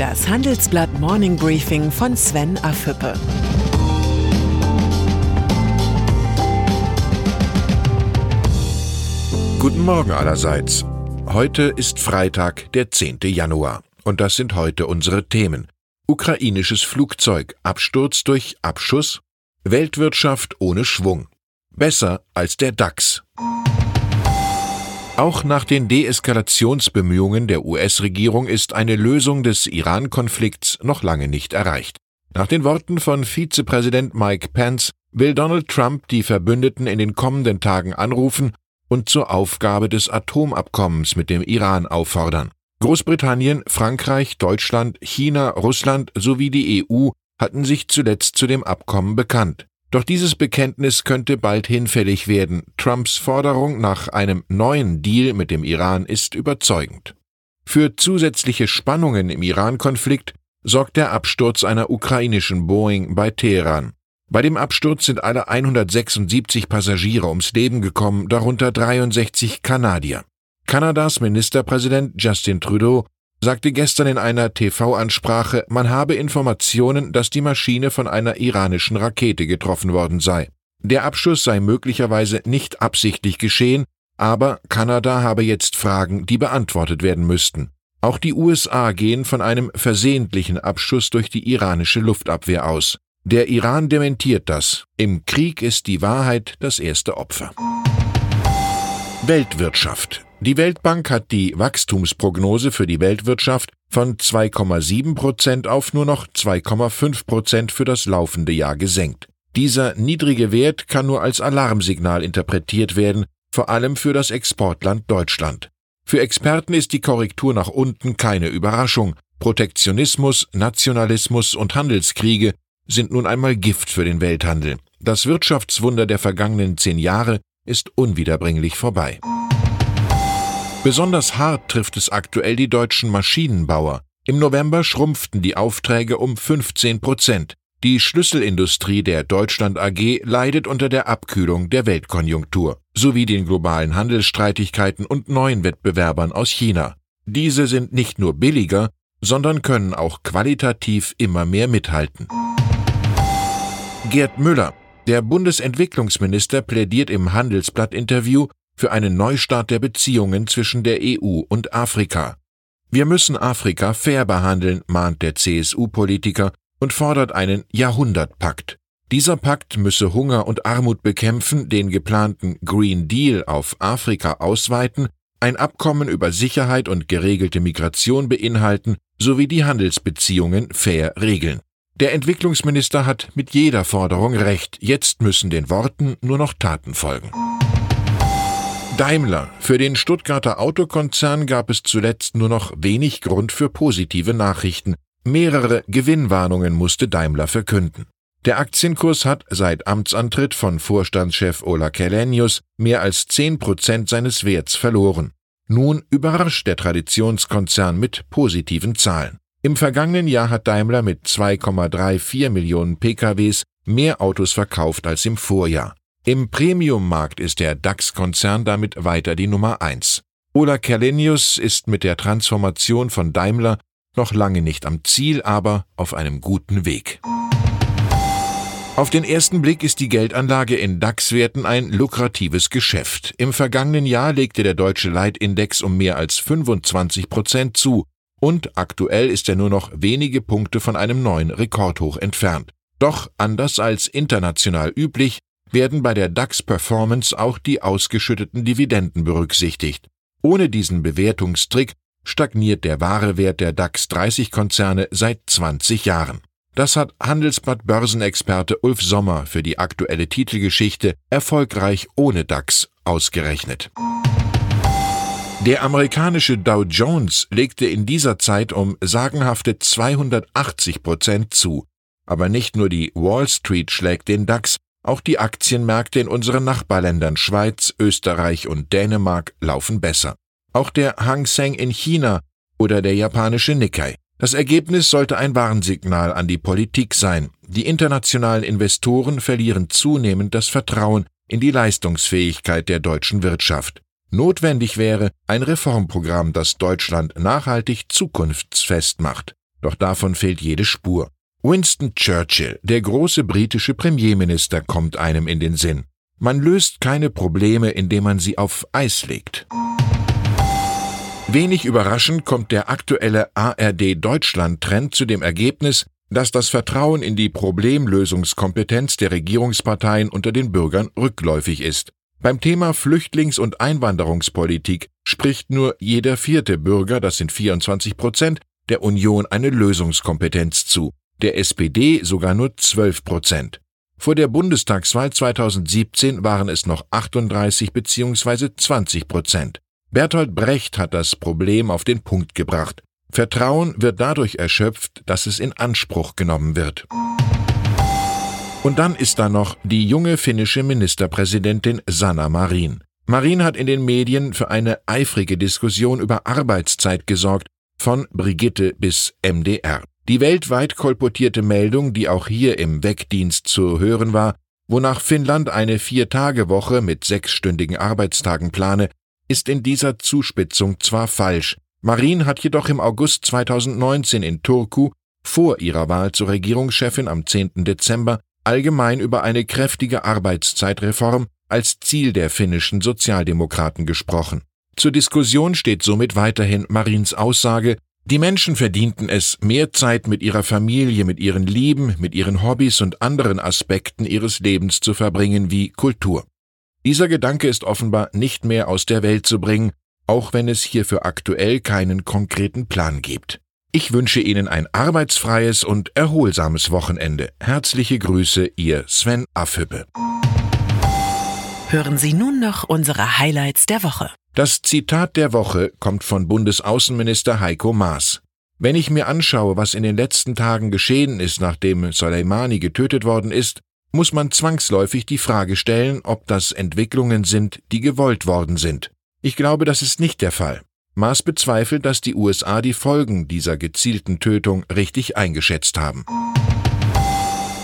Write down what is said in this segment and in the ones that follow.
Das Handelsblatt Morning Briefing von Sven Afüppe. Guten Morgen allerseits. Heute ist Freitag, der 10. Januar. Und das sind heute unsere Themen. Ukrainisches Flugzeug, Absturz durch Abschuss, Weltwirtschaft ohne Schwung. Besser als der DAX. Auch nach den Deeskalationsbemühungen der US-Regierung ist eine Lösung des Iran-Konflikts noch lange nicht erreicht. Nach den Worten von Vizepräsident Mike Pence will Donald Trump die Verbündeten in den kommenden Tagen anrufen und zur Aufgabe des Atomabkommens mit dem Iran auffordern. Großbritannien, Frankreich, Deutschland, China, Russland sowie die EU hatten sich zuletzt zu dem Abkommen bekannt. Doch dieses Bekenntnis könnte bald hinfällig werden. Trumps Forderung nach einem neuen Deal mit dem Iran ist überzeugend. Für zusätzliche Spannungen im Iran-Konflikt sorgt der Absturz einer ukrainischen Boeing bei Teheran. Bei dem Absturz sind alle 176 Passagiere ums Leben gekommen, darunter 63 Kanadier. Kanadas Ministerpräsident Justin Trudeau sagte gestern in einer TV-Ansprache, man habe Informationen, dass die Maschine von einer iranischen Rakete getroffen worden sei. Der Abschuss sei möglicherweise nicht absichtlich geschehen, aber Kanada habe jetzt Fragen, die beantwortet werden müssten. Auch die USA gehen von einem versehentlichen Abschuss durch die iranische Luftabwehr aus. Der Iran dementiert das. Im Krieg ist die Wahrheit das erste Opfer. Weltwirtschaft. Die Weltbank hat die Wachstumsprognose für die Weltwirtschaft von 2,7 Prozent auf nur noch 2,5 Prozent für das laufende Jahr gesenkt. Dieser niedrige Wert kann nur als Alarmsignal interpretiert werden, vor allem für das Exportland Deutschland. Für Experten ist die Korrektur nach unten keine Überraschung. Protektionismus, Nationalismus und Handelskriege sind nun einmal Gift für den Welthandel. Das Wirtschaftswunder der vergangenen zehn Jahre ist unwiederbringlich vorbei. Besonders hart trifft es aktuell die deutschen Maschinenbauer. Im November schrumpften die Aufträge um 15 Prozent. Die Schlüsselindustrie der Deutschland AG leidet unter der Abkühlung der Weltkonjunktur sowie den globalen Handelsstreitigkeiten und neuen Wettbewerbern aus China. Diese sind nicht nur billiger, sondern können auch qualitativ immer mehr mithalten. Gerd Müller, der Bundesentwicklungsminister, plädiert im Handelsblatt-Interview für einen Neustart der Beziehungen zwischen der EU und Afrika. Wir müssen Afrika fair behandeln, mahnt der CSU-Politiker und fordert einen Jahrhundertpakt. Dieser Pakt müsse Hunger und Armut bekämpfen, den geplanten Green Deal auf Afrika ausweiten, ein Abkommen über Sicherheit und geregelte Migration beinhalten sowie die Handelsbeziehungen fair regeln. Der Entwicklungsminister hat mit jeder Forderung recht, jetzt müssen den Worten nur noch Taten folgen. Daimler. Für den Stuttgarter Autokonzern gab es zuletzt nur noch wenig Grund für positive Nachrichten. Mehrere Gewinnwarnungen musste Daimler verkünden. Der Aktienkurs hat seit Amtsantritt von Vorstandschef Ola Källenius mehr als zehn Prozent seines Werts verloren. Nun überrascht der Traditionskonzern mit positiven Zahlen. Im vergangenen Jahr hat Daimler mit 2,34 Millionen PKWs mehr Autos verkauft als im Vorjahr. Im Premium-Markt ist der DAX-Konzern damit weiter die Nummer eins. Ola Kerlenius ist mit der Transformation von Daimler noch lange nicht am Ziel, aber auf einem guten Weg. Auf den ersten Blick ist die Geldanlage in DAX-Werten ein lukratives Geschäft. Im vergangenen Jahr legte der deutsche Leitindex um mehr als 25 Prozent zu und aktuell ist er nur noch wenige Punkte von einem neuen Rekordhoch entfernt. Doch anders als international üblich werden bei der DAX Performance auch die ausgeschütteten Dividenden berücksichtigt. Ohne diesen Bewertungstrick stagniert der wahre Wert der DAX 30 Konzerne seit 20 Jahren. Das hat Handelsblatt Börsenexperte Ulf Sommer für die aktuelle Titelgeschichte Erfolgreich ohne DAX ausgerechnet. Der amerikanische Dow Jones legte in dieser Zeit um sagenhafte 280 Prozent zu. Aber nicht nur die Wall Street schlägt den DAX, auch die Aktienmärkte in unseren Nachbarländern Schweiz, Österreich und Dänemark laufen besser. Auch der Hang Seng in China oder der japanische Nikkei. Das Ergebnis sollte ein Warnsignal an die Politik sein. Die internationalen Investoren verlieren zunehmend das Vertrauen in die Leistungsfähigkeit der deutschen Wirtschaft. Notwendig wäre ein Reformprogramm, das Deutschland nachhaltig zukunftsfest macht. doch davon fehlt jede Spur. Winston Churchill, der große britische Premierminister, kommt einem in den Sinn. Man löst keine Probleme, indem man sie auf Eis legt. Wenig überraschend kommt der aktuelle ARD Deutschland-Trend zu dem Ergebnis, dass das Vertrauen in die Problemlösungskompetenz der Regierungsparteien unter den Bürgern rückläufig ist. Beim Thema Flüchtlings- und Einwanderungspolitik spricht nur jeder vierte Bürger, das sind 24 Prozent, der Union eine Lösungskompetenz zu, der SPD sogar nur 12 Prozent. Vor der Bundestagswahl 2017 waren es noch 38 bzw. 20 Prozent. Bertolt Brecht hat das Problem auf den Punkt gebracht. Vertrauen wird dadurch erschöpft, dass es in Anspruch genommen wird. Und dann ist da noch die junge finnische Ministerpräsidentin Sanna Marin. Marin hat in den Medien für eine eifrige Diskussion über Arbeitszeit gesorgt, von Brigitte bis MDR. Die weltweit kolportierte Meldung, die auch hier im Wegdienst zu hören war, wonach Finnland eine Vier-Tage-Woche mit sechsstündigen Arbeitstagen plane, ist in dieser Zuspitzung zwar falsch, Marin hat jedoch im August 2019 in Turku vor ihrer Wahl zur Regierungschefin am 10. Dezember allgemein über eine kräftige Arbeitszeitreform als Ziel der finnischen Sozialdemokraten gesprochen. Zur Diskussion steht somit weiterhin Marins Aussage, die Menschen verdienten es, mehr Zeit mit ihrer Familie, mit ihren Lieben, mit ihren Hobbys und anderen Aspekten ihres Lebens zu verbringen wie Kultur. Dieser Gedanke ist offenbar nicht mehr aus der Welt zu bringen, auch wenn es hierfür aktuell keinen konkreten Plan gibt. Ich wünsche Ihnen ein arbeitsfreies und erholsames Wochenende. Herzliche Grüße, Ihr Sven Affüppe. Hören Sie nun noch unsere Highlights der Woche. Das Zitat der Woche kommt von Bundesaußenminister Heiko Maas. Wenn ich mir anschaue, was in den letzten Tagen geschehen ist, nachdem Soleimani getötet worden ist, muss man zwangsläufig die Frage stellen, ob das Entwicklungen sind, die gewollt worden sind. Ich glaube, das ist nicht der Fall. Maas bezweifelt, dass die USA die Folgen dieser gezielten Tötung richtig eingeschätzt haben.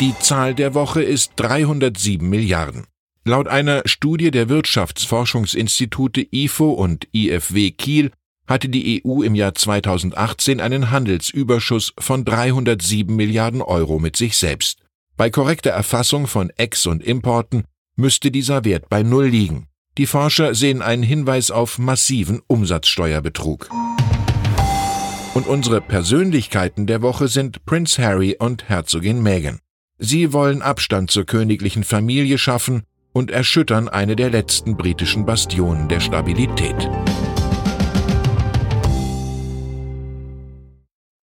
Die Zahl der Woche ist 307 Milliarden. Laut einer Studie der Wirtschaftsforschungsinstitute IFO und IFW Kiel hatte die EU im Jahr 2018 einen Handelsüberschuss von 307 Milliarden Euro mit sich selbst. Bei korrekter Erfassung von Ex- und Importen müsste dieser Wert bei Null liegen. Die Forscher sehen einen Hinweis auf massiven Umsatzsteuerbetrug. Und unsere Persönlichkeiten der Woche sind Prince Harry und Herzogin Meghan. Sie wollen Abstand zur königlichen Familie schaffen und erschüttern eine der letzten britischen Bastionen der Stabilität.